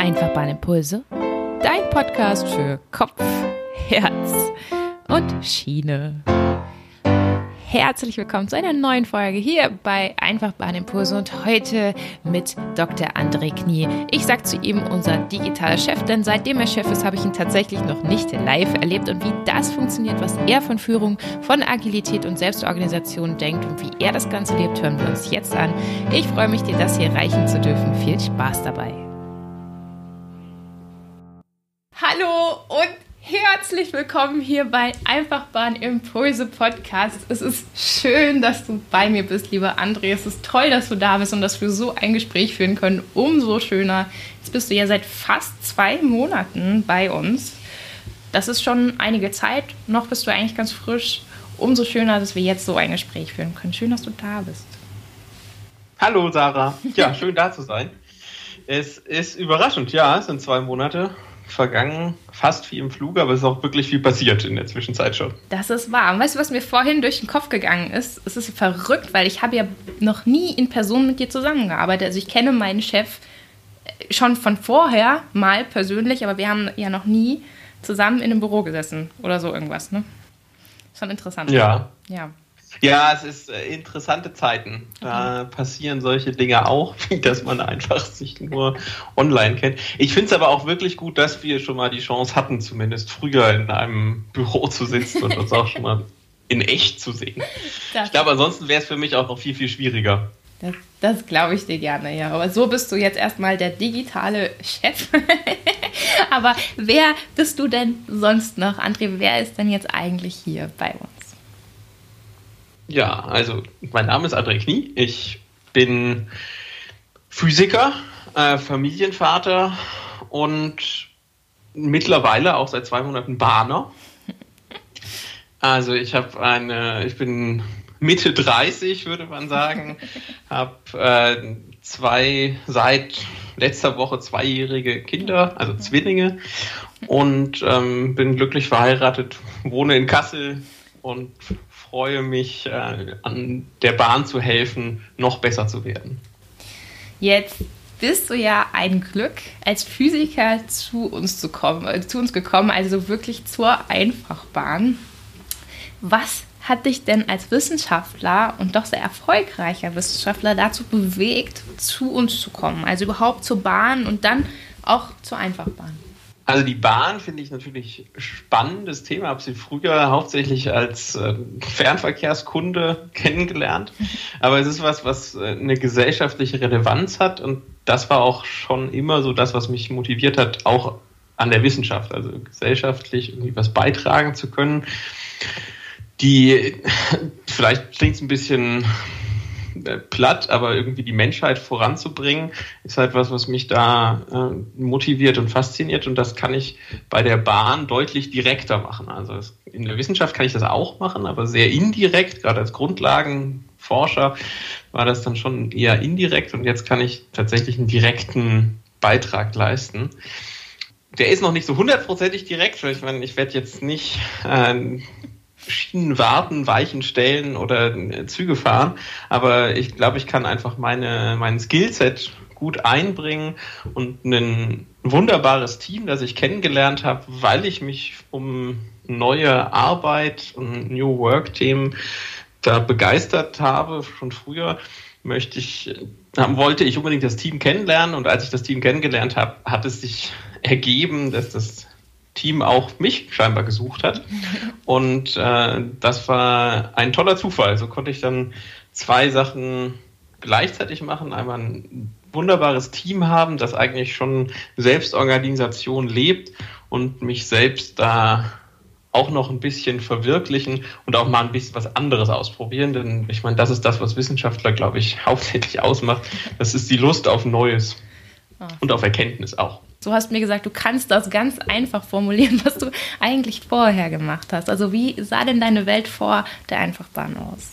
Einfachbahnimpulse, dein Podcast für Kopf, Herz und Schiene. Herzlich willkommen zu einer neuen Folge hier bei Einfachbahnimpulse und heute mit Dr. André Knie. Ich sag zu ihm unser digitaler Chef, denn seitdem er Chef ist, habe ich ihn tatsächlich noch nicht live erlebt und wie das funktioniert, was er von Führung, von Agilität und Selbstorganisation denkt und wie er das Ganze lebt, hören wir uns jetzt an. Ich freue mich, dir das hier reichen zu dürfen. Viel Spaß dabei. Herzlich willkommen hier bei Einfachbahn Impulse Podcast. Es ist schön, dass du bei mir bist, lieber André. Es ist toll, dass du da bist und dass wir so ein Gespräch führen können. Umso schöner. Jetzt bist du ja seit fast zwei Monaten bei uns. Das ist schon einige Zeit. Noch bist du eigentlich ganz frisch. Umso schöner, dass wir jetzt so ein Gespräch führen können. Schön, dass du da bist. Hallo Sarah. Ja, schön da zu sein. Es ist überraschend, ja, es sind zwei Monate vergangen, fast wie im Flug, aber es ist auch wirklich viel passiert in der Zwischenzeit schon. Das ist wahr. Und weißt du, was mir vorhin durch den Kopf gegangen ist? Es ist verrückt, weil ich habe ja noch nie in Person mit dir zusammengearbeitet. Also ich kenne meinen Chef äh, schon von vorher mal persönlich, aber wir haben ja noch nie zusammen in einem Büro gesessen oder so irgendwas. Ne? Schon interessant. Ja. Ja. Ja, es ist äh, interessante Zeiten. Da mhm. passieren solche Dinge auch, dass man einfach sich nur online kennt. Ich finde es aber auch wirklich gut, dass wir schon mal die Chance hatten, zumindest früher in einem Büro zu sitzen und uns auch schon mal in echt zu sehen. Das ich glaube, ansonsten wäre es für mich auch noch viel, viel schwieriger. Das, das glaube ich dir gerne, ja. Aber so bist du jetzt erstmal der digitale Chef. aber wer bist du denn sonst noch? André, wer ist denn jetzt eigentlich hier bei uns? Ja, also mein Name ist André Knie. Ich bin Physiker, äh, Familienvater und mittlerweile auch seit zwei Monaten Bahner. Also ich habe eine, ich bin Mitte 30, würde man sagen, habe äh, zwei seit letzter Woche zweijährige Kinder, also Zwillinge und ähm, bin glücklich verheiratet, wohne in Kassel und freue mich, äh, an der Bahn zu helfen, noch besser zu werden. Jetzt bist du ja ein Glück, als Physiker zu uns zu kommen, äh, zu uns gekommen, also wirklich zur Einfachbahn. Was hat dich denn als Wissenschaftler und doch sehr erfolgreicher Wissenschaftler dazu bewegt, zu uns zu kommen? Also überhaupt zur Bahn und dann auch zur Einfachbahn? Also die Bahn finde ich natürlich spannendes Thema. Habe sie früher hauptsächlich als äh, Fernverkehrskunde kennengelernt. Aber es ist was, was äh, eine gesellschaftliche Relevanz hat. Und das war auch schon immer so das, was mich motiviert hat, auch an der Wissenschaft, also gesellschaftlich irgendwie was beitragen zu können. Die, vielleicht klingt es ein bisschen platt, aber irgendwie die Menschheit voranzubringen, ist halt was, was mich da äh, motiviert und fasziniert und das kann ich bei der Bahn deutlich direkter machen. Also in der Wissenschaft kann ich das auch machen, aber sehr indirekt, gerade als Grundlagenforscher war das dann schon eher indirekt und jetzt kann ich tatsächlich einen direkten Beitrag leisten. Der ist noch nicht so hundertprozentig direkt, weil ich meine, ich werde jetzt nicht äh, Schienen warten, Weichen stellen oder äh, Züge fahren. Aber ich glaube, ich kann einfach meine, mein Skillset gut einbringen und ein wunderbares Team, das ich kennengelernt habe, weil ich mich um neue Arbeit und New Work Themen da begeistert habe, schon früher möchte ich, wollte ich unbedingt das Team kennenlernen und als ich das Team kennengelernt habe, hat es sich ergeben, dass das Team auch mich scheinbar gesucht hat. Und äh, das war ein toller Zufall. So konnte ich dann zwei Sachen gleichzeitig machen. Einmal ein wunderbares Team haben, das eigentlich schon Selbstorganisation lebt und mich selbst da auch noch ein bisschen verwirklichen und auch mal ein bisschen was anderes ausprobieren. Denn ich meine, das ist das, was Wissenschaftler, glaube ich, hauptsächlich ausmacht. Das ist die Lust auf Neues ah. und auf Erkenntnis auch. Du hast mir gesagt, du kannst das ganz einfach formulieren, was du eigentlich vorher gemacht hast. Also wie sah denn deine Welt vor der Einfachbahn aus?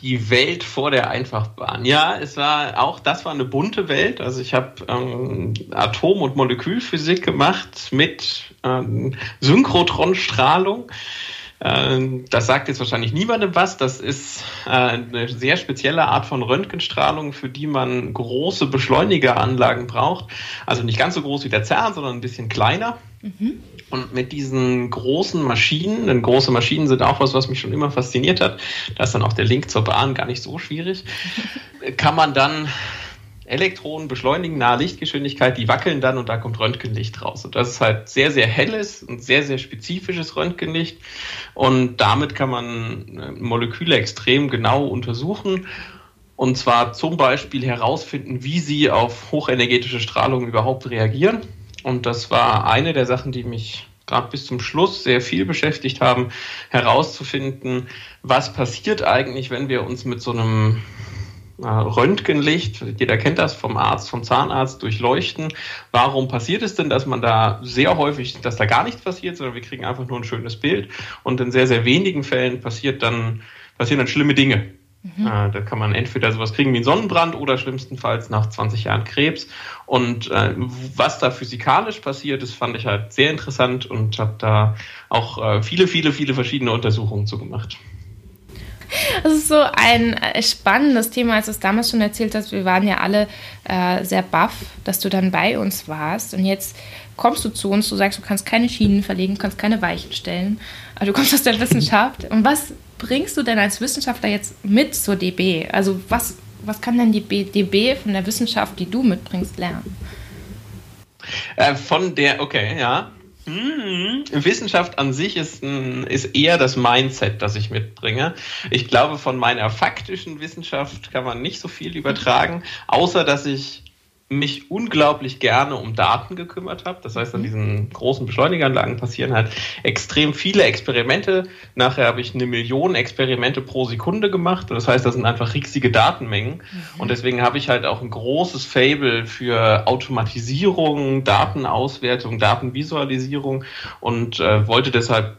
Die Welt vor der Einfachbahn. Ja, es war auch das war eine bunte Welt. Also ich habe ähm, Atom- und Molekülphysik gemacht mit ähm, Synchrotronstrahlung. Ähm, das sagt jetzt wahrscheinlich niemandem was. Das ist äh, eine sehr spezielle Art von Röntgenstrahlung, für die man große Beschleunigeranlagen braucht. Also nicht ganz so groß wie der CERN, sondern ein bisschen kleiner. Mhm. Und mit diesen großen Maschinen, denn große Maschinen sind auch was, was mich schon immer fasziniert hat, da ist dann auch der Link zur Bahn gar nicht so schwierig, kann man dann Elektronen beschleunigen nahe Lichtgeschwindigkeit, die wackeln dann und da kommt Röntgenlicht raus. Und das ist halt sehr, sehr helles und sehr, sehr spezifisches Röntgenlicht. Und damit kann man äh, Moleküle extrem genau untersuchen. Und zwar zum Beispiel herausfinden, wie sie auf hochenergetische Strahlung überhaupt reagieren. Und das war eine der Sachen, die mich gerade bis zum Schluss sehr viel beschäftigt haben, herauszufinden, was passiert eigentlich, wenn wir uns mit so einem Röntgenlicht, jeder kennt das vom Arzt, vom Zahnarzt, durchleuchten. Warum passiert es denn, dass man da sehr häufig, dass da gar nichts passiert, sondern wir kriegen einfach nur ein schönes Bild und in sehr, sehr wenigen Fällen passiert dann, passieren dann schlimme Dinge. Mhm. Äh, da kann man entweder sowas kriegen wie einen Sonnenbrand oder schlimmstenfalls nach 20 Jahren Krebs. Und äh, was da physikalisch passiert, das fand ich halt sehr interessant und habe da auch äh, viele, viele, viele verschiedene Untersuchungen zu gemacht. Das ist so ein äh, spannendes Thema, als du es damals schon erzählt hast. Wir waren ja alle äh, sehr baff, dass du dann bei uns warst. Und jetzt kommst du zu uns, du sagst, du kannst keine Schienen verlegen, du kannst keine Weichen stellen. Du kommst aus der Wissenschaft. Und was bringst du denn als Wissenschaftler jetzt mit zur DB? Also was, was kann denn die DB von der Wissenschaft, die du mitbringst, lernen? Äh, von der, okay, ja. Mhm. Wissenschaft an sich ist, ist eher das Mindset, das ich mitbringe. Ich glaube, von meiner faktischen Wissenschaft kann man nicht so viel übertragen, außer dass ich mich unglaublich gerne um Daten gekümmert habe. Das heißt, an mhm. diesen großen Beschleunigeranlagen passieren halt extrem viele Experimente. Nachher habe ich eine Million Experimente pro Sekunde gemacht. Das heißt, das sind einfach riesige Datenmengen. Mhm. Und deswegen habe ich halt auch ein großes Fable für Automatisierung, Datenauswertung, Datenvisualisierung und äh, wollte deshalb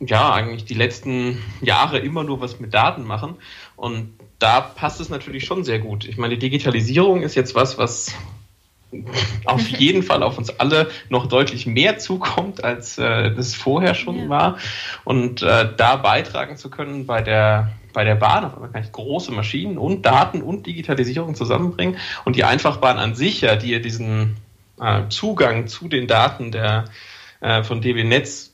ja eigentlich die letzten Jahre immer nur was mit Daten machen. Und da passt es natürlich schon sehr gut. Ich meine, die Digitalisierung ist jetzt was, was auf jeden Fall auf uns alle noch deutlich mehr zukommt, als äh, das vorher schon ja. war. Und äh, da beitragen zu können bei der bei der Bahn, auf einmal kann ich große Maschinen und Daten und Digitalisierung zusammenbringen und die Einfachbahn an sich, ja, die diesen äh, Zugang zu den Daten der, äh, von DB Netz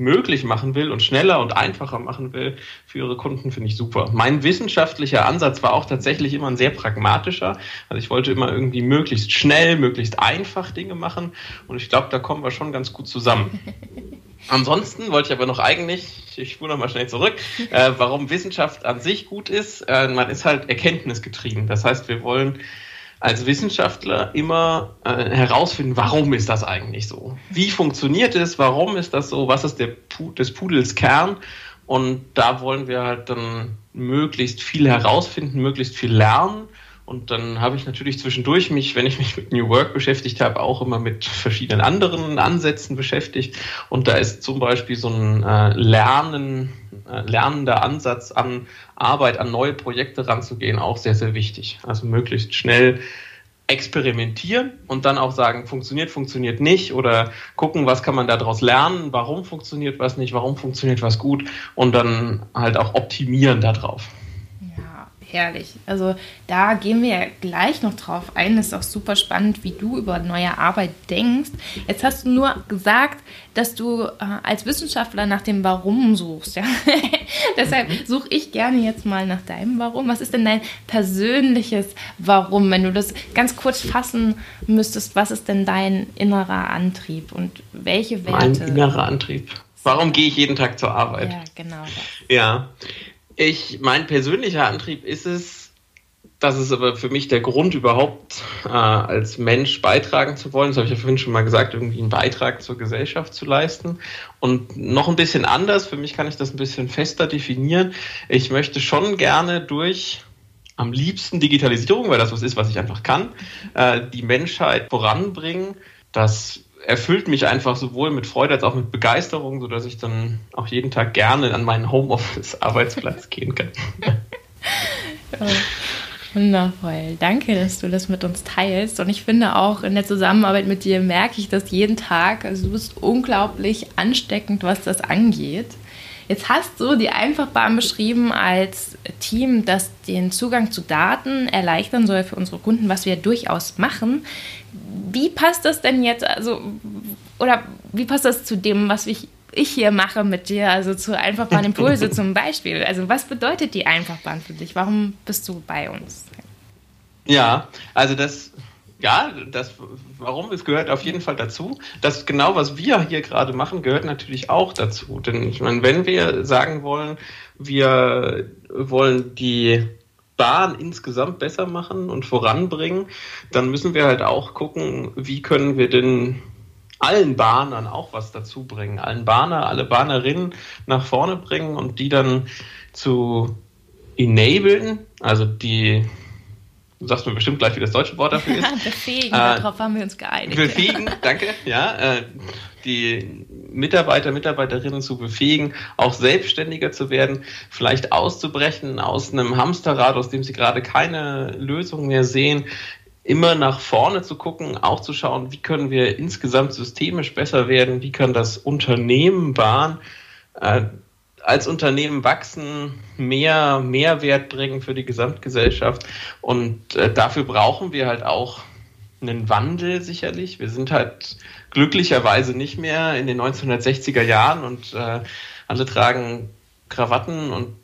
möglich machen will und schneller und einfacher machen will für ihre Kunden, finde ich super. Mein wissenschaftlicher Ansatz war auch tatsächlich immer ein sehr pragmatischer. Also ich wollte immer irgendwie möglichst schnell, möglichst einfach Dinge machen und ich glaube, da kommen wir schon ganz gut zusammen. Ansonsten wollte ich aber noch eigentlich, ich spule noch mal schnell zurück, äh, warum Wissenschaft an sich gut ist. Äh, man ist halt erkenntnisgetrieben. Das heißt, wir wollen als Wissenschaftler immer äh, herausfinden, warum ist das eigentlich so? Wie funktioniert es? Warum ist das so? Was ist der Pu des Pudels Kern? Und da wollen wir halt dann möglichst viel herausfinden, möglichst viel lernen und dann habe ich natürlich zwischendurch mich, wenn ich mich mit New Work beschäftigt habe, auch immer mit verschiedenen anderen Ansätzen beschäftigt. Und da ist zum Beispiel so ein äh, Lernen, äh, lernender Ansatz an Arbeit, an neue Projekte ranzugehen, auch sehr, sehr wichtig. Also möglichst schnell experimentieren und dann auch sagen, funktioniert, funktioniert nicht oder gucken, was kann man daraus lernen, warum funktioniert was nicht, warum funktioniert was gut und dann halt auch optimieren darauf herrlich. Also da gehen wir ja gleich noch drauf ein. Das ist auch super spannend, wie du über neue Arbeit denkst. Jetzt hast du nur gesagt, dass du äh, als Wissenschaftler nach dem Warum suchst. Ja? Deshalb mhm. suche ich gerne jetzt mal nach deinem Warum. Was ist denn dein persönliches Warum? Wenn du das ganz kurz fassen müsstest, was ist denn dein innerer Antrieb und welche Werte? Mein innerer Antrieb. Warum gehe ich jeden Tag zur Arbeit? Ja, genau. Das. Ja, ich, mein persönlicher Antrieb ist es, das ist aber für mich der Grund überhaupt äh, als Mensch beitragen zu wollen. Das habe ich ja vorhin schon mal gesagt, irgendwie einen Beitrag zur Gesellschaft zu leisten. Und noch ein bisschen anders, für mich kann ich das ein bisschen fester definieren. Ich möchte schon gerne durch am liebsten Digitalisierung, weil das was ist, was ich einfach kann, äh, die Menschheit voranbringen, dass erfüllt mich einfach sowohl mit Freude als auch mit Begeisterung, sodass ich dann auch jeden Tag gerne an meinen Homeoffice-Arbeitsplatz gehen kann. oh, wundervoll. Danke, dass du das mit uns teilst. Und ich finde auch in der Zusammenarbeit mit dir merke ich das jeden Tag. Also du bist unglaublich ansteckend, was das angeht. Jetzt hast du die Einfachbahn beschrieben als Team, das den Zugang zu Daten erleichtern soll für unsere Kunden, was wir durchaus machen. Wie passt das denn jetzt, also, oder wie passt das zu dem, was ich ich hier mache mit dir, also zu Einfachbahn Impulse zum Beispiel. Also was bedeutet die Einfachbahn für dich? Warum bist du bei uns? Ja, also das, ja, das, warum, es gehört auf jeden Fall dazu. Das genau, was wir hier gerade machen, gehört natürlich auch dazu. Denn ich meine, wenn wir sagen wollen, wir wollen die Bahn insgesamt besser machen und voranbringen, dann müssen wir halt auch gucken, wie können wir denn allen Bahnern auch was dazu bringen, allen Bahner, alle Bahnerinnen nach vorne bringen und die dann zu enablen, also die, du sagst mir bestimmt gleich, wie das deutsche Wort dafür ist. befähigen, äh, darauf haben wir uns geeinigt. Befähigen, danke, ja, äh, die Mitarbeiter, Mitarbeiterinnen zu befähigen, auch selbstständiger zu werden, vielleicht auszubrechen aus einem Hamsterrad, aus dem sie gerade keine Lösung mehr sehen, immer nach vorne zu gucken, auch zu schauen, wie können wir insgesamt systemisch besser werden, wie kann das Unternehmen Bahn äh, als Unternehmen wachsen, mehr Mehrwert bringen für die Gesamtgesellschaft. Und äh, dafür brauchen wir halt auch einen Wandel sicherlich. Wir sind halt glücklicherweise nicht mehr in den 1960er Jahren und äh, alle tragen Krawatten und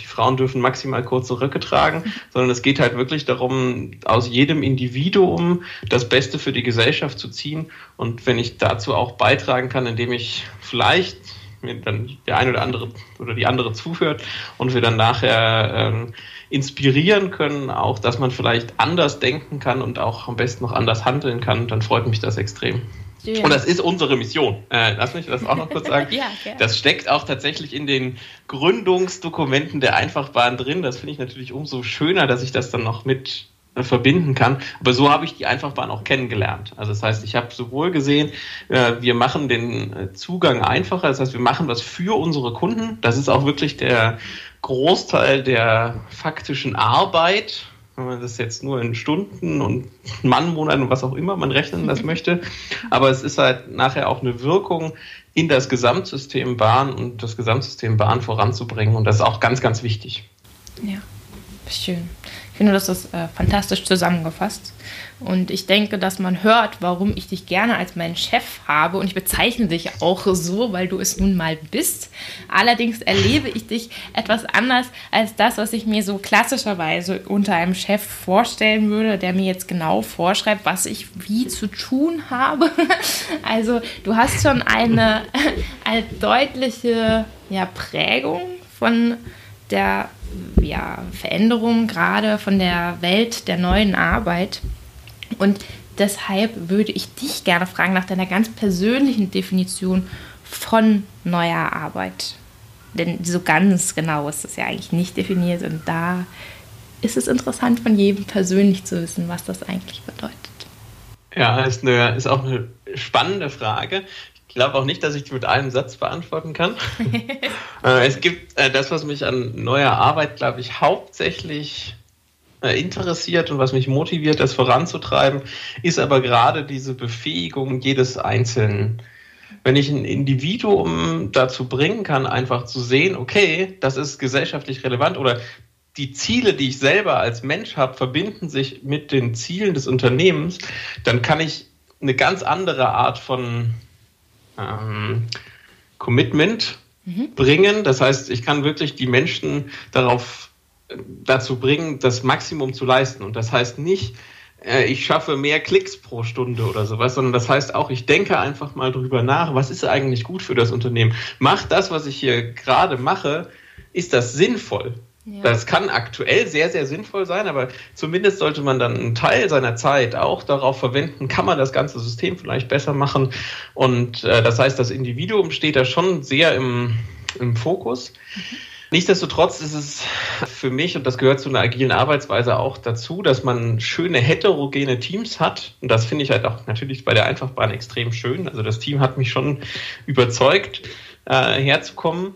die Frauen dürfen maximal kurze Röcke tragen, sondern es geht halt wirklich darum, aus jedem Individuum das Beste für die Gesellschaft zu ziehen. Und wenn ich dazu auch beitragen kann, indem ich vielleicht mir dann der eine oder andere oder die andere zuhört und wir dann nachher äh, inspirieren können, auch dass man vielleicht anders denken kann und auch am besten noch anders handeln kann, dann freut mich das extrem. Ja. Und das ist unsere Mission. Äh, lass mich das auch noch kurz sagen. ja, das steckt auch tatsächlich in den Gründungsdokumenten der Einfachbahn drin. Das finde ich natürlich umso schöner, dass ich das dann noch mit verbinden kann. Aber so habe ich die Einfachbahn auch kennengelernt. Also das heißt, ich habe sowohl gesehen, äh, wir machen den äh, Zugang einfacher, das heißt, wir machen was für unsere Kunden. Das ist auch wirklich der Großteil der faktischen Arbeit wenn man das jetzt nur in Stunden und Mannmonaten und was auch immer man rechnen das möchte. Aber es ist halt nachher auch eine Wirkung in das Gesamtsystem Bahn und das Gesamtsystem Bahn voranzubringen. Und das ist auch ganz, ganz wichtig. Ja, schön. Ich finde, das ist äh, fantastisch zusammengefasst. Und ich denke, dass man hört, warum ich dich gerne als meinen Chef habe. Und ich bezeichne dich auch so, weil du es nun mal bist. Allerdings erlebe ich dich etwas anders als das, was ich mir so klassischerweise unter einem Chef vorstellen würde, der mir jetzt genau vorschreibt, was ich wie zu tun habe. Also du hast schon eine, eine deutliche ja, Prägung von der ja, Veränderung gerade von der Welt der neuen Arbeit. Und deshalb würde ich dich gerne fragen nach deiner ganz persönlichen Definition von neuer Arbeit. Denn so ganz genau ist das ja eigentlich nicht definiert und da ist es interessant von jedem persönlich zu wissen, was das eigentlich bedeutet. Ja, ist, eine, ist auch eine spannende Frage. Ich glaube auch nicht, dass ich die mit einem Satz beantworten kann. Äh, es gibt äh, das, was mich an neuer Arbeit, glaube ich, hauptsächlich äh, interessiert und was mich motiviert, das voranzutreiben, ist aber gerade diese Befähigung jedes Einzelnen. Wenn ich ein Individuum dazu bringen kann, einfach zu sehen, okay, das ist gesellschaftlich relevant oder die Ziele, die ich selber als Mensch habe, verbinden sich mit den Zielen des Unternehmens, dann kann ich eine ganz andere Art von ähm, Commitment mhm. bringen. Das heißt, ich kann wirklich die Menschen darauf dazu bringen, das Maximum zu leisten. Und das heißt nicht, äh, ich schaffe mehr Klicks pro Stunde oder sowas, sondern das heißt auch, ich denke einfach mal drüber nach, was ist eigentlich gut für das Unternehmen? Macht das, was ich hier gerade mache, ist das sinnvoll? Ja. Das kann aktuell sehr, sehr sinnvoll sein, aber zumindest sollte man dann einen Teil seiner Zeit auch darauf verwenden, kann man das ganze System vielleicht besser machen. Und äh, das heißt, das Individuum steht da schon sehr im, im Fokus. Mhm. Nichtsdestotrotz ist es für mich, und das gehört zu einer agilen Arbeitsweise auch dazu, dass man schöne heterogene Teams hat. Und das finde ich halt auch natürlich bei der Einfachbahn extrem schön. Also das Team hat mich schon überzeugt, äh, herzukommen.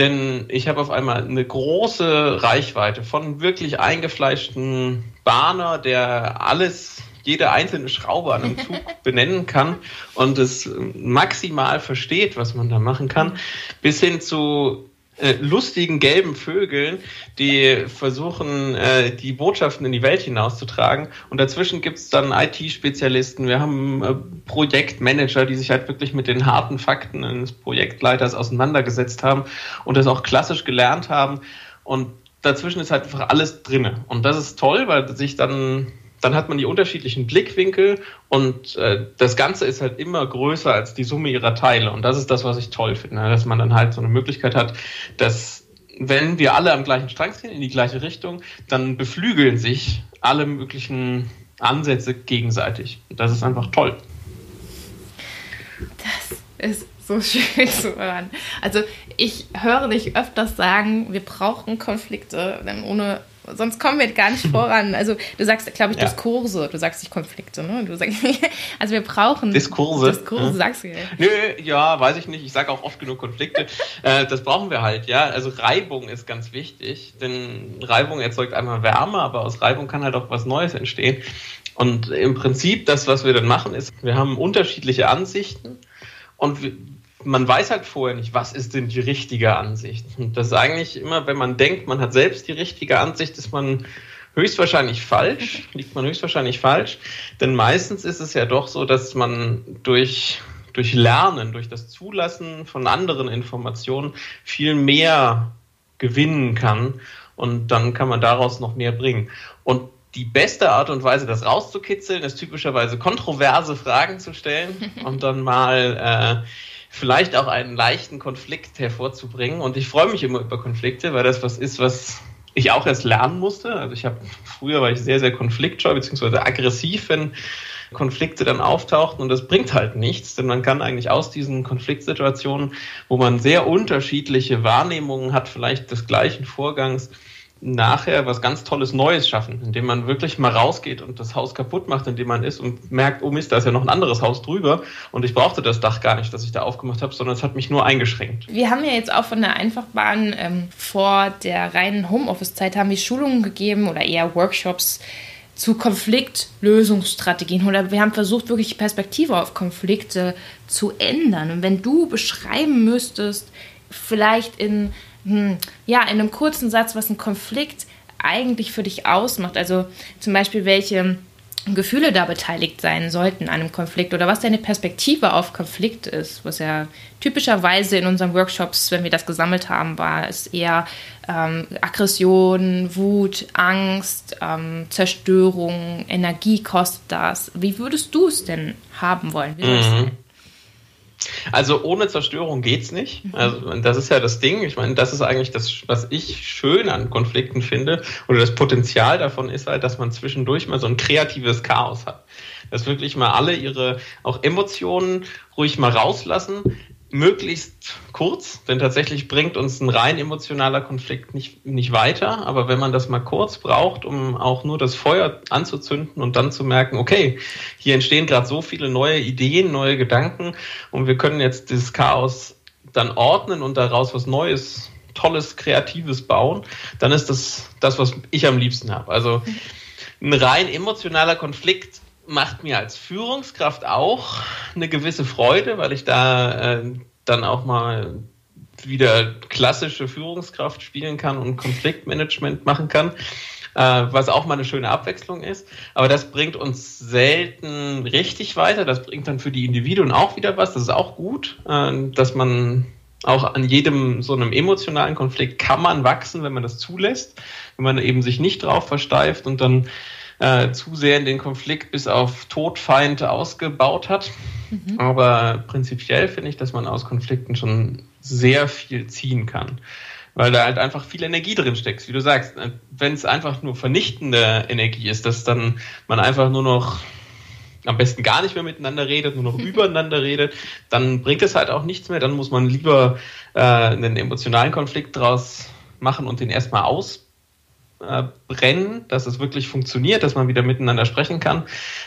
Denn ich habe auf einmal eine große Reichweite von wirklich eingefleischten Bahner, der alles jede einzelne Schraube an einem Zug benennen kann und es maximal versteht, was man da machen kann, bis hin zu äh, lustigen gelben Vögeln, die versuchen, äh, die Botschaften in die Welt hinauszutragen. Und dazwischen gibt es dann IT-Spezialisten, wir haben äh, Projektmanager, die sich halt wirklich mit den harten Fakten eines Projektleiters auseinandergesetzt haben und das auch klassisch gelernt haben. Und dazwischen ist halt einfach alles drinne. Und das ist toll, weil sich dann dann hat man die unterschiedlichen Blickwinkel und äh, das Ganze ist halt immer größer als die Summe ihrer Teile. Und das ist das, was ich toll finde, ne? dass man dann halt so eine Möglichkeit hat, dass wenn wir alle am gleichen Strang ziehen, in die gleiche Richtung, dann beflügeln sich alle möglichen Ansätze gegenseitig. Und das ist einfach toll. Das ist so schön zu hören. Also ich höre dich öfters sagen, wir brauchen Konflikte, denn ohne sonst kommen wir gar nicht voran. Also du sagst, glaube ich, ja. Diskurse, du sagst nicht Konflikte, ne? Du sagst, also wir brauchen Diskurse. Diskurse, ja. sagst du ja. Nö, ja, weiß ich nicht. Ich sage auch oft genug Konflikte. äh, das brauchen wir halt, ja. Also Reibung ist ganz wichtig, denn Reibung erzeugt einmal Wärme, aber aus Reibung kann halt auch was Neues entstehen. Und im Prinzip, das, was wir dann machen, ist, wir haben unterschiedliche Ansichten und wir, man weiß halt vorher nicht, was ist denn die richtige Ansicht. Und das ist eigentlich immer, wenn man denkt, man hat selbst die richtige Ansicht, ist man höchstwahrscheinlich falsch, liegt man höchstwahrscheinlich falsch. Denn meistens ist es ja doch so, dass man durch, durch Lernen, durch das Zulassen von anderen Informationen viel mehr gewinnen kann. Und dann kann man daraus noch mehr bringen. Und die beste Art und Weise, das rauszukitzeln, ist typischerweise kontroverse Fragen zu stellen und dann mal äh, vielleicht auch einen leichten Konflikt hervorzubringen. Und ich freue mich immer über Konflikte, weil das was ist, was ich auch erst lernen musste. Also ich habe früher war ich sehr, sehr konfliktscheu beziehungsweise aggressiv, wenn Konflikte dann auftauchten und das bringt halt nichts, denn man kann eigentlich aus diesen Konfliktsituationen, wo man sehr unterschiedliche Wahrnehmungen hat, vielleicht des gleichen Vorgangs, nachher was ganz Tolles Neues schaffen, indem man wirklich mal rausgeht und das Haus kaputt macht, in dem man ist und merkt, oh Mist, da ist ja noch ein anderes Haus drüber und ich brauchte das Dach gar nicht, das ich da aufgemacht habe, sondern es hat mich nur eingeschränkt. Wir haben ja jetzt auch von der Einfachbahn ähm, vor der reinen Homeoffice-Zeit haben wir Schulungen gegeben oder eher Workshops zu Konfliktlösungsstrategien oder wir haben versucht, wirklich Perspektive auf Konflikte zu ändern. Und wenn du beschreiben müsstest, vielleicht in hm, ja, in einem kurzen Satz, was ein Konflikt eigentlich für dich ausmacht. Also zum Beispiel, welche Gefühle da beteiligt sein sollten an einem Konflikt oder was deine Perspektive auf Konflikt ist, was ja typischerweise in unseren Workshops, wenn wir das gesammelt haben, war es eher ähm, Aggression, Wut, Angst, ähm, Zerstörung, Energie kostet das. Wie würdest du es denn haben wollen? Mhm. Also ohne Zerstörung geht's nicht. Mhm. Also das ist ja das Ding. Ich meine, das ist eigentlich das, was ich schön an Konflikten finde. Oder das Potenzial davon ist halt, dass man zwischendurch mal so ein kreatives Chaos hat. Dass wirklich mal alle ihre auch Emotionen ruhig mal rauslassen, möglichst kurz, denn tatsächlich bringt uns ein rein emotionaler Konflikt nicht, nicht weiter. Aber wenn man das mal kurz braucht, um auch nur das Feuer anzuzünden und dann zu merken, okay, hier entstehen gerade so viele neue Ideen, neue Gedanken und wir können jetzt dieses Chaos dann ordnen und daraus was Neues, Tolles, Kreatives bauen, dann ist das das, was ich am liebsten habe. Also ein rein emotionaler Konflikt macht mir als Führungskraft auch eine gewisse Freude, weil ich da äh, dann auch mal wieder klassische Führungskraft spielen kann und Konfliktmanagement machen kann, äh, was auch mal eine schöne Abwechslung ist. Aber das bringt uns selten richtig weiter. Das bringt dann für die Individuen auch wieder was. Das ist auch gut, äh, dass man auch an jedem so einem emotionalen Konflikt kann man wachsen, wenn man das zulässt, wenn man eben sich nicht drauf versteift und dann äh, zu sehr in den Konflikt bis auf Todfeind ausgebaut hat. Mhm. Aber prinzipiell finde ich, dass man aus Konflikten schon sehr viel ziehen kann. Weil da halt einfach viel Energie drin steckt. Wie du sagst, äh, wenn es einfach nur vernichtende Energie ist, dass dann man einfach nur noch am besten gar nicht mehr miteinander redet, nur noch übereinander redet, dann bringt es halt auch nichts mehr. Dann muss man lieber äh, einen emotionalen Konflikt draus machen und den erstmal aus äh, brennen, dass es wirklich funktioniert, dass man wieder miteinander sprechen kann.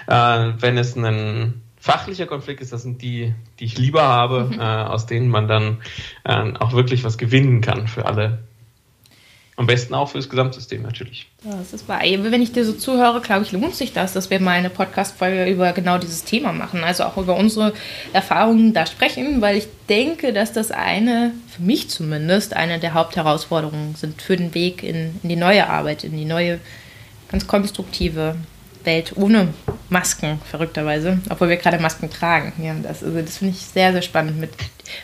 Äh, wenn es ein fachlicher Konflikt ist, das sind die, die ich lieber habe, mhm. äh, aus denen man dann äh, auch wirklich was gewinnen kann für alle. Am besten auch für das Gesamtsystem natürlich. Ja, das ist wahr. Wenn ich dir so zuhöre, glaube ich, lohnt sich das, dass wir mal eine Podcast-Folge über genau dieses Thema machen. Also auch über unsere Erfahrungen da sprechen, weil ich denke, dass das eine, für mich zumindest, eine der Hauptherausforderungen sind für den Weg in, in die neue Arbeit, in die neue, ganz konstruktive Welt ohne Masken, verrückterweise, obwohl wir gerade Masken tragen. Ja, das, also das finde ich sehr, sehr spannend, mit,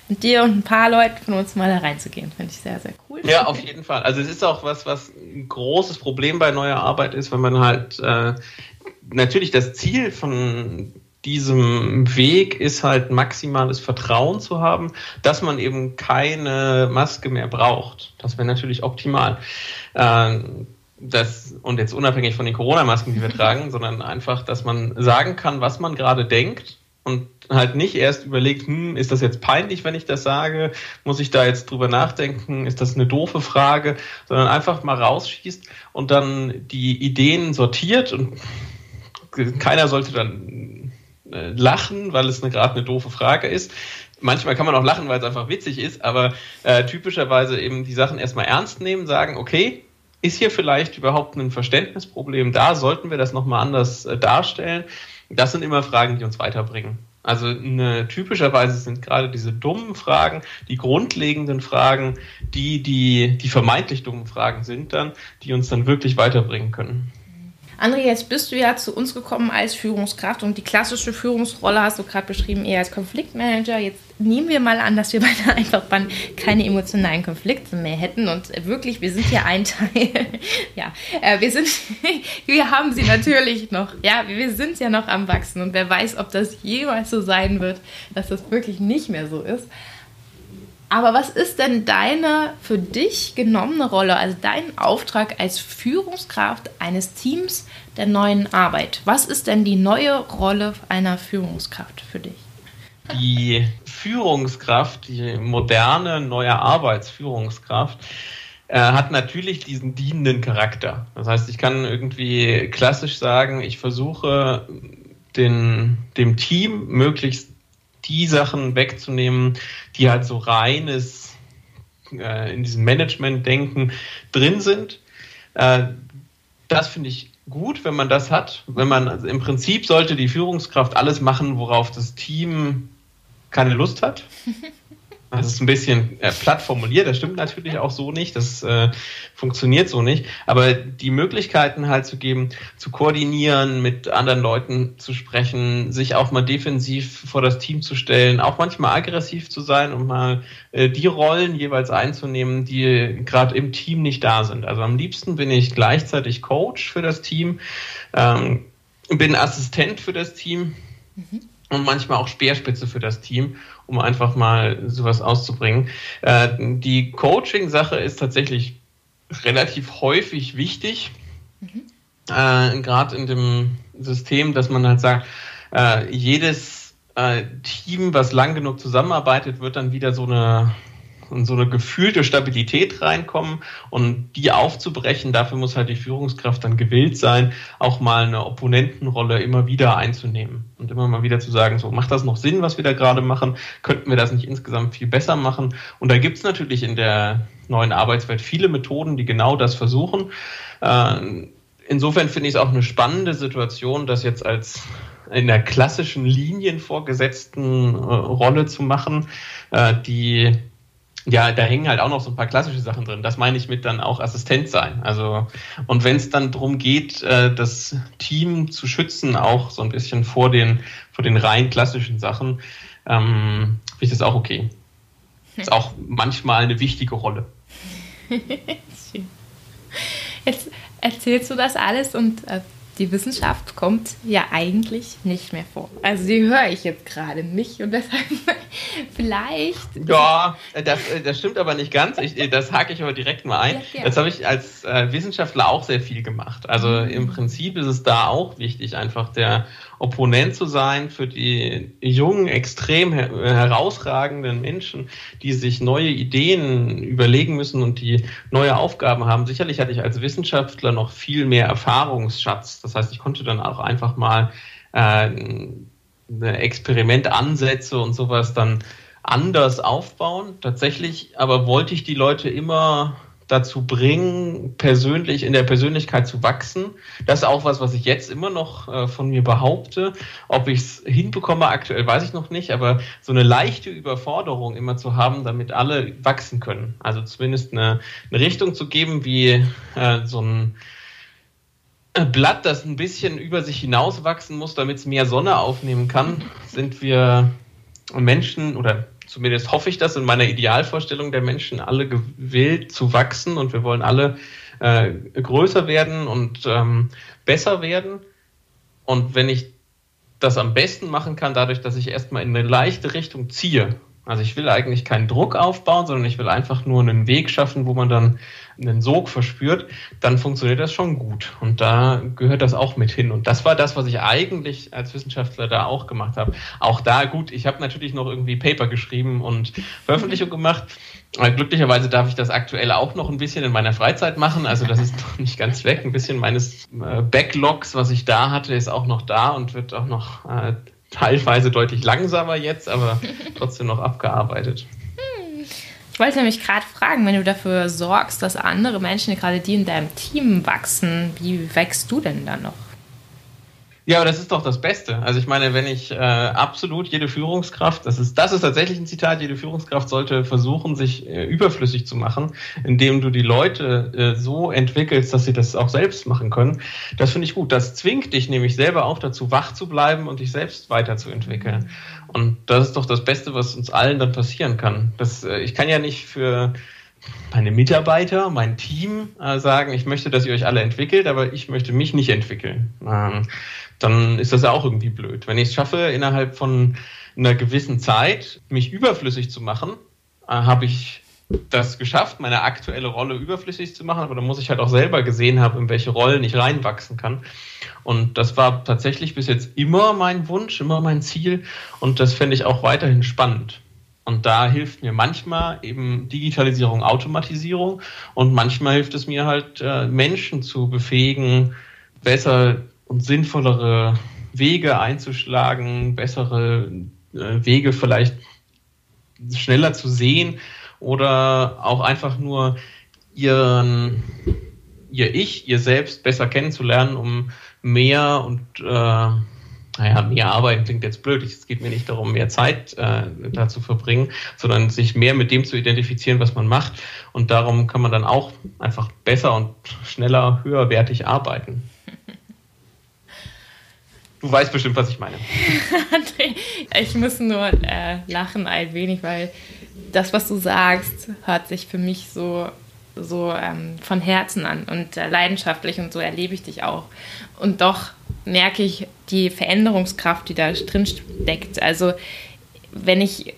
mit dir und ein paar Leuten von uns mal da reinzugehen. Finde ich sehr, sehr cool. Ja, auf jeden Fall. Also es ist auch was, was ein großes Problem bei neuer Arbeit ist, wenn man halt äh, natürlich das Ziel von diesem Weg ist halt maximales Vertrauen zu haben, dass man eben keine Maske mehr braucht. Das wäre natürlich optimal. Ähm, das, und jetzt unabhängig von den Corona-Masken, die wir tragen, sondern einfach, dass man sagen kann, was man gerade denkt und halt nicht erst überlegt, hm, ist das jetzt peinlich, wenn ich das sage? Muss ich da jetzt drüber nachdenken? Ist das eine doofe Frage? Sondern einfach mal rausschießt und dann die Ideen sortiert und keiner sollte dann äh, lachen, weil es gerade eine doofe Frage ist. Manchmal kann man auch lachen, weil es einfach witzig ist, aber äh, typischerweise eben die Sachen erstmal ernst nehmen, sagen, okay, ist hier vielleicht überhaupt ein Verständnisproblem da? Sollten wir das nochmal anders äh, darstellen? Das sind immer Fragen, die uns weiterbringen. Also eine, typischerweise sind gerade diese dummen Fragen, die grundlegenden Fragen, die, die die vermeintlich dummen Fragen sind dann, die uns dann wirklich weiterbringen können. André, jetzt bist du ja zu uns gekommen als Führungskraft und die klassische Führungsrolle hast du gerade beschrieben, eher als Konfliktmanager. Jetzt nehmen wir mal an, dass wir bei der Einfachbahn keine emotionalen Konflikte mehr hätten und wirklich, wir sind ja ein Teil. ja, äh, wir sind, wir haben sie natürlich noch. Ja, wir sind ja noch am Wachsen und wer weiß, ob das jemals so sein wird, dass das wirklich nicht mehr so ist. Aber was ist denn deine für dich genommene Rolle, also dein Auftrag als Führungskraft eines Teams der neuen Arbeit? Was ist denn die neue Rolle einer Führungskraft für dich? Die Führungskraft, die moderne neue Arbeitsführungskraft, äh, hat natürlich diesen dienenden Charakter. Das heißt, ich kann irgendwie klassisch sagen, ich versuche den, dem Team möglichst die Sachen wegzunehmen, die halt so reines äh, in diesem Management-Denken drin sind. Äh, das finde ich gut, wenn man das hat. Wenn man also im Prinzip sollte die Führungskraft alles machen, worauf das Team keine Lust hat. Das ist ein bisschen äh, platt formuliert, das stimmt natürlich auch so nicht, das äh, funktioniert so nicht. Aber die Möglichkeiten halt zu geben, zu koordinieren, mit anderen Leuten zu sprechen, sich auch mal defensiv vor das Team zu stellen, auch manchmal aggressiv zu sein und mal äh, die Rollen jeweils einzunehmen, die gerade im Team nicht da sind. Also am liebsten bin ich gleichzeitig Coach für das Team, ähm, bin Assistent für das Team. Mhm und manchmal auch Speerspitze für das Team, um einfach mal sowas auszubringen. Äh, die Coaching-Sache ist tatsächlich relativ häufig wichtig, mhm. äh, gerade in dem System, dass man halt sagt, äh, jedes äh, Team, was lang genug zusammenarbeitet, wird dann wieder so eine und so eine gefühlte Stabilität reinkommen und die aufzubrechen, dafür muss halt die Führungskraft dann gewillt sein, auch mal eine Opponentenrolle immer wieder einzunehmen und immer mal wieder zu sagen, so macht das noch Sinn, was wir da gerade machen, könnten wir das nicht insgesamt viel besser machen und da gibt es natürlich in der neuen Arbeitswelt viele Methoden, die genau das versuchen. Äh, insofern finde ich es auch eine spannende Situation, das jetzt als in der klassischen Linienvorgesetzten äh, Rolle zu machen, äh, die ja, da hängen halt auch noch so ein paar klassische Sachen drin. Das meine ich mit dann auch Assistent sein. Also, und wenn es dann darum geht, äh, das Team zu schützen, auch so ein bisschen vor den, vor den rein klassischen Sachen, ähm, finde ich das auch okay. Ist auch manchmal eine wichtige Rolle. Jetzt erzählst du das alles und äh, die Wissenschaft kommt ja eigentlich nicht mehr vor. Also die höre ich jetzt gerade nicht und deshalb vielleicht. Ja, das, das stimmt aber nicht ganz. Ich, das hake ich aber direkt mal ein. Ja, das habe ich als äh, Wissenschaftler auch sehr viel gemacht. Also mhm. im Prinzip ist es da auch wichtig, einfach der Opponent zu sein für die jungen, extrem her herausragenden Menschen, die sich neue Ideen überlegen müssen und die neue Aufgaben haben. Sicherlich hatte ich als Wissenschaftler noch viel mehr Erfahrungsschatz. Das heißt, ich konnte dann auch einfach mal äh, Experimentansätze und sowas dann anders aufbauen. Tatsächlich aber wollte ich die Leute immer dazu bringen, persönlich in der Persönlichkeit zu wachsen. Das ist auch was, was ich jetzt immer noch äh, von mir behaupte. Ob ich es hinbekomme, aktuell weiß ich noch nicht, aber so eine leichte Überforderung immer zu haben, damit alle wachsen können. Also zumindest eine, eine Richtung zu geben, wie äh, so ein Blatt, das ein bisschen über sich hinaus wachsen muss, damit es mehr Sonne aufnehmen kann, sind wir Menschen oder zumindest hoffe ich das in meiner Idealvorstellung der Menschen, alle gewillt zu wachsen und wir wollen alle äh, größer werden und ähm, besser werden. Und wenn ich das am besten machen kann, dadurch, dass ich erstmal in eine leichte Richtung ziehe. Also ich will eigentlich keinen Druck aufbauen, sondern ich will einfach nur einen Weg schaffen, wo man dann einen Sog verspürt, dann funktioniert das schon gut. Und da gehört das auch mit hin. Und das war das, was ich eigentlich als Wissenschaftler da auch gemacht habe. Auch da, gut, ich habe natürlich noch irgendwie Paper geschrieben und Veröffentlichung gemacht. Glücklicherweise darf ich das aktuell auch noch ein bisschen in meiner Freizeit machen. Also das ist noch nicht ganz weg. Ein bisschen meines äh, Backlogs, was ich da hatte, ist auch noch da und wird auch noch äh, teilweise deutlich langsamer jetzt, aber trotzdem noch abgearbeitet. Ich wollte nämlich gerade fragen, wenn du dafür sorgst, dass andere Menschen, gerade die in deinem Team wachsen, wie wächst du denn dann noch? Ja, aber das ist doch das Beste. Also ich meine, wenn ich äh, absolut jede Führungskraft, das ist, das ist tatsächlich ein Zitat, jede Führungskraft sollte versuchen, sich äh, überflüssig zu machen, indem du die Leute äh, so entwickelst, dass sie das auch selbst machen können. Das finde ich gut. Das zwingt dich nämlich selber auch dazu, wach zu bleiben und dich selbst weiterzuentwickeln. Und das ist doch das Beste, was uns allen dann passieren kann. Das, äh, ich kann ja nicht für meine Mitarbeiter, mein Team äh, sagen, ich möchte, dass ihr euch alle entwickelt, aber ich möchte mich nicht entwickeln. Ähm, dann ist das ja auch irgendwie blöd. Wenn ich es schaffe, innerhalb von einer gewissen Zeit mich überflüssig zu machen, äh, habe ich das geschafft, meine aktuelle Rolle überflüssig zu machen, aber dann muss ich halt auch selber gesehen haben, in welche Rollen ich reinwachsen kann. Und das war tatsächlich bis jetzt immer mein Wunsch, immer mein Ziel und das fände ich auch weiterhin spannend. Und da hilft mir manchmal eben Digitalisierung, Automatisierung. Und manchmal hilft es mir halt, äh, Menschen zu befähigen, besser und sinnvollere Wege einzuschlagen, bessere äh, Wege vielleicht schneller zu sehen oder auch einfach nur ihren, ihr Ich, ihr Selbst besser kennenzulernen, um mehr und äh, naja, mehr arbeiten klingt jetzt blöd. Es geht mir nicht darum, mehr Zeit äh, da zu verbringen, sondern sich mehr mit dem zu identifizieren, was man macht. Und darum kann man dann auch einfach besser und schneller, höherwertig arbeiten. Du weißt bestimmt, was ich meine. ich muss nur äh, lachen ein wenig, weil das, was du sagst, hört sich für mich so, so ähm, von Herzen an und äh, leidenschaftlich und so erlebe ich dich auch. Und doch merke ich die Veränderungskraft, die da drin steckt. Also wenn ich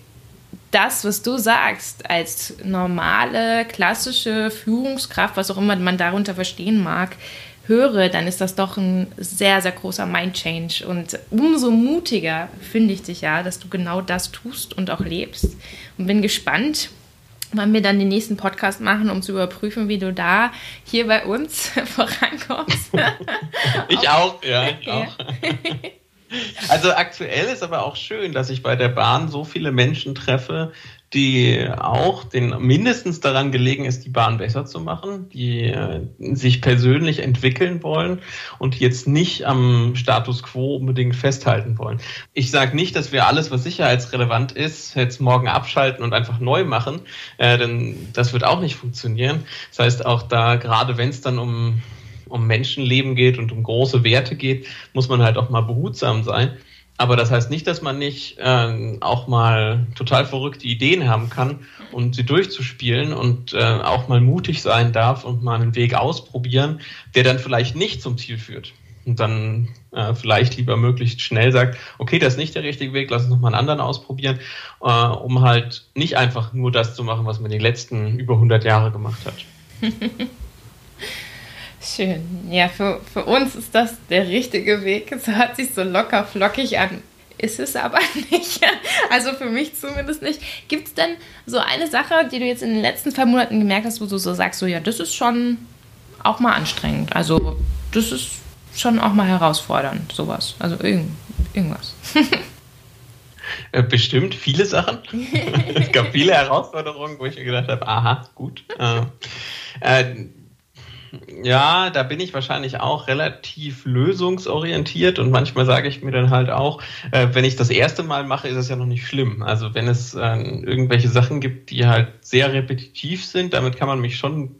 das, was du sagst, als normale, klassische Führungskraft, was auch immer man darunter verstehen mag, höre, dann ist das doch ein sehr, sehr großer Mind-Change. Und umso mutiger finde ich dich ja, dass du genau das tust und auch lebst. Und bin gespannt, wann wir dann den nächsten Podcast machen, um zu überprüfen, wie du da hier bei uns vorankommst. ich auch, ja, ich auch. Also aktuell ist aber auch schön, dass ich bei der Bahn so viele Menschen treffe, die auch den mindestens daran gelegen ist, die Bahn besser zu machen, die äh, sich persönlich entwickeln wollen und jetzt nicht am Status quo unbedingt festhalten wollen. Ich sage nicht, dass wir alles, was sicherheitsrelevant ist, jetzt morgen abschalten und einfach neu machen, äh, denn das wird auch nicht funktionieren. Das heißt, auch da, gerade wenn es dann um um Menschenleben geht und um große Werte geht, muss man halt auch mal behutsam sein. Aber das heißt nicht, dass man nicht äh, auch mal total verrückte Ideen haben kann und sie durchzuspielen und äh, auch mal mutig sein darf und mal einen Weg ausprobieren, der dann vielleicht nicht zum Ziel führt. Und dann äh, vielleicht lieber möglichst schnell sagt, okay, das ist nicht der richtige Weg, lass uns nochmal einen anderen ausprobieren, äh, um halt nicht einfach nur das zu machen, was man die letzten über 100 Jahre gemacht hat. Schön. Ja, für, für uns ist das der richtige Weg. Es hört sich so locker flockig an. Ist es aber nicht. Also für mich zumindest nicht. Gibt es denn so eine Sache, die du jetzt in den letzten zwei Monaten gemerkt hast, wo du so sagst, so ja, das ist schon auch mal anstrengend. Also das ist schon auch mal herausfordernd, sowas. Also irgend, irgendwas. Äh, bestimmt viele Sachen. es gab viele Herausforderungen, wo ich mir gedacht habe, aha, gut. Äh, äh, ja, da bin ich wahrscheinlich auch relativ lösungsorientiert und manchmal sage ich mir dann halt auch, äh, wenn ich das erste Mal mache, ist es ja noch nicht schlimm. Also wenn es äh, irgendwelche Sachen gibt, die halt sehr repetitiv sind, damit kann man mich schon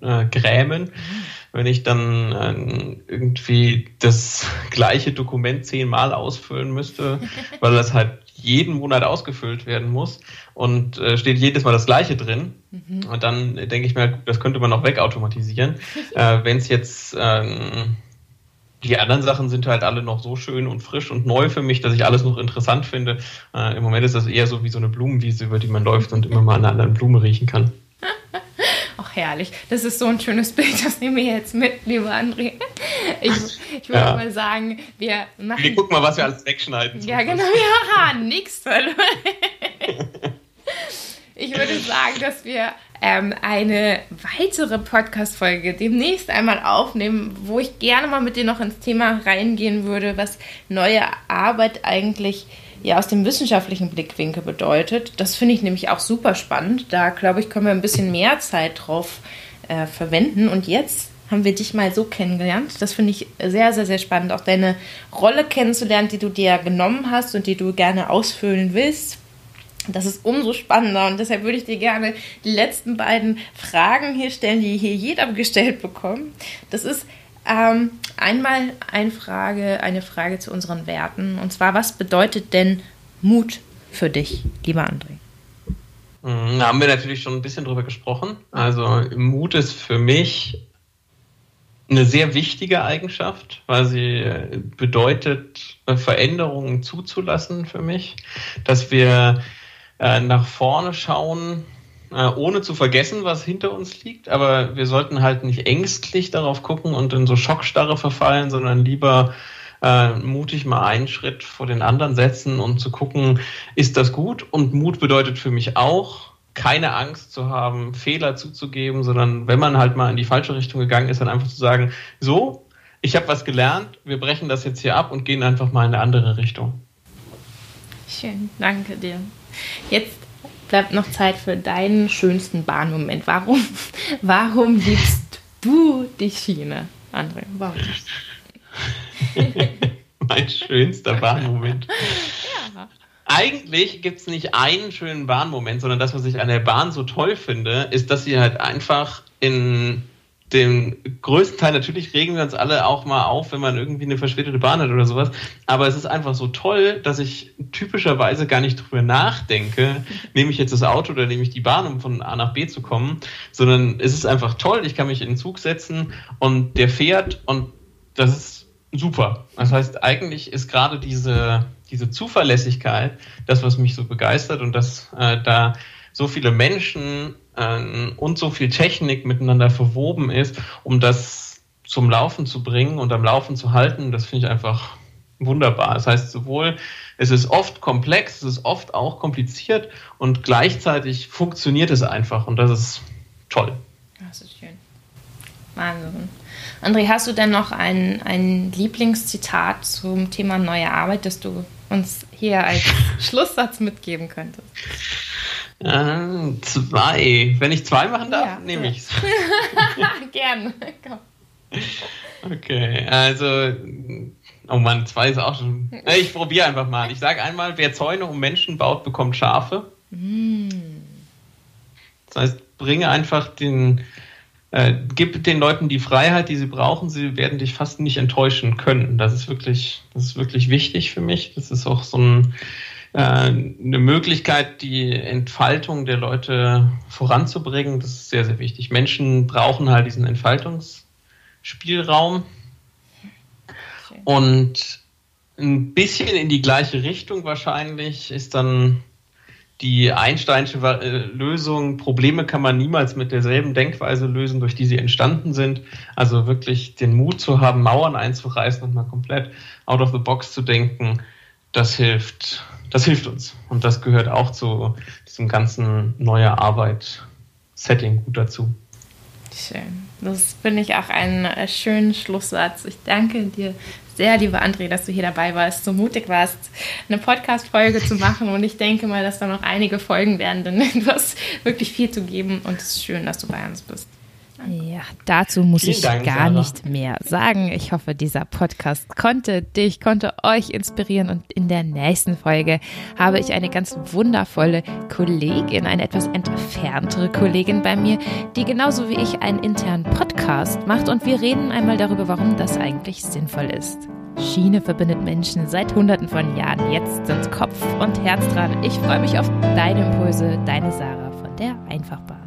äh, grämen. Wenn ich dann äh, irgendwie das gleiche Dokument zehnmal ausfüllen müsste, weil das halt jeden Monat ausgefüllt werden muss und äh, steht jedes Mal das Gleiche drin. Mhm. Und dann denke ich mir, das könnte man auch wegautomatisieren. äh, Wenn es jetzt ähm, die anderen Sachen sind halt alle noch so schön und frisch und neu für mich, dass ich alles noch interessant finde. Äh, Im Moment ist das eher so wie so eine Blumenwiese, über die man läuft und immer mal an einer anderen Blume riechen kann. Ach, herrlich. Das ist so ein schönes Bild, das nehme ich jetzt mit, lieber André. Ich, ich würde ja. mal sagen, wir machen. Wir gucken mal, was wir alles wegschneiden. Ja, genau. Ja, nix. ich würde sagen, dass wir ähm, eine weitere Podcast-Folge demnächst einmal aufnehmen, wo ich gerne mal mit dir noch ins Thema reingehen würde, was neue Arbeit eigentlich ist ja aus dem wissenschaftlichen Blickwinkel bedeutet. Das finde ich nämlich auch super spannend. Da glaube ich, können wir ein bisschen mehr Zeit drauf äh, verwenden. Und jetzt haben wir dich mal so kennengelernt. Das finde ich sehr, sehr, sehr spannend, auch deine Rolle kennenzulernen, die du dir genommen hast und die du gerne ausfüllen willst. Das ist umso spannender und deshalb würde ich dir gerne die letzten beiden Fragen hier stellen, die hier jeder gestellt bekommt. Das ist, ähm, einmal eine Frage, eine Frage zu unseren Werten. Und zwar, was bedeutet denn Mut für dich, lieber André? Hm, da haben wir natürlich schon ein bisschen drüber gesprochen. Also Mut ist für mich eine sehr wichtige Eigenschaft, weil sie bedeutet, Veränderungen zuzulassen für mich, dass wir äh, nach vorne schauen, äh, ohne zu vergessen, was hinter uns liegt. Aber wir sollten halt nicht ängstlich darauf gucken und in so Schockstarre verfallen, sondern lieber äh, mutig mal einen Schritt vor den anderen setzen und zu gucken, ist das gut? Und Mut bedeutet für mich auch, keine Angst zu haben, Fehler zuzugeben, sondern wenn man halt mal in die falsche Richtung gegangen ist, dann einfach zu sagen, so, ich habe was gelernt, wir brechen das jetzt hier ab und gehen einfach mal in eine andere Richtung. Schön, danke dir. Jetzt bleibt noch Zeit für deinen schönsten Bahnmoment. Warum, warum liebst du die Schiene, André? Warum? mein schönster Bahnmoment. Ja. Eigentlich gibt es nicht einen schönen Bahnmoment, sondern das, was ich an der Bahn so toll finde, ist, dass sie halt einfach in dem größten Teil, natürlich regen wir uns alle auch mal auf, wenn man irgendwie eine verspätete Bahn hat oder sowas. Aber es ist einfach so toll, dass ich typischerweise gar nicht drüber nachdenke, nehme ich jetzt das Auto oder nehme ich die Bahn, um von A nach B zu kommen, sondern es ist einfach toll, ich kann mich in den Zug setzen und der fährt und das ist super. Das heißt, eigentlich ist gerade diese, diese Zuverlässigkeit das, was mich so begeistert und dass äh, da so viele Menschen äh, und so viel Technik miteinander verwoben ist, um das zum Laufen zu bringen und am Laufen zu halten. Das finde ich einfach wunderbar. Das heißt, sowohl es ist oft komplex, es ist oft auch kompliziert und gleichzeitig funktioniert es einfach und das ist toll. Das ist schön. Wahnsinn. André, hast du denn noch ein, ein Lieblingszitat zum Thema neue Arbeit, das du uns hier als Schlusssatz mitgeben könntest? Äh, zwei. Wenn ich zwei machen darf, ja, nehme ich es. Gerne. Komm. Okay, also. Oh Mann, zwei ist auch schon. Ich probiere einfach mal. Ich sage einmal: Wer Zäune um Menschen baut, bekommt Schafe. Mm. Das heißt, bringe einfach den. Äh, gib den Leuten die Freiheit, die sie brauchen. Sie werden dich fast nicht enttäuschen können. Das ist wirklich, das ist wirklich wichtig für mich. Das ist auch so ein eine Möglichkeit, die Entfaltung der Leute voranzubringen. Das ist sehr, sehr wichtig. Menschen brauchen halt diesen Entfaltungsspielraum. Und ein bisschen in die gleiche Richtung wahrscheinlich ist dann die Einsteinsche äh, Lösung, Probleme kann man niemals mit derselben Denkweise lösen, durch die sie entstanden sind. Also wirklich den Mut zu haben, Mauern einzureißen und mal komplett out of the box zu denken, das hilft das hilft uns. Und das gehört auch zu diesem ganzen neue Arbeit-Setting gut dazu. Schön. Das finde ich auch einen äh, schönen Schlusssatz. Ich danke dir sehr, lieber André, dass du hier dabei warst, so mutig warst, eine Podcast-Folge zu machen. Und ich denke mal, dass da noch einige Folgen werden, denn du hast wirklich viel zu geben und es ist schön, dass du bei uns bist. Ja, dazu muss Vielen ich Dank, gar Sarah. nicht mehr sagen. Ich hoffe, dieser Podcast konnte dich, konnte euch inspirieren und in der nächsten Folge habe ich eine ganz wundervolle Kollegin, eine etwas entferntere Kollegin bei mir, die genauso wie ich einen internen Podcast macht und wir reden einmal darüber, warum das eigentlich sinnvoll ist. Schiene verbindet Menschen seit Hunderten von Jahren. Jetzt sind Kopf und Herz dran. Ich freue mich auf deine Impulse, deine Sarah von der Einfachbahn.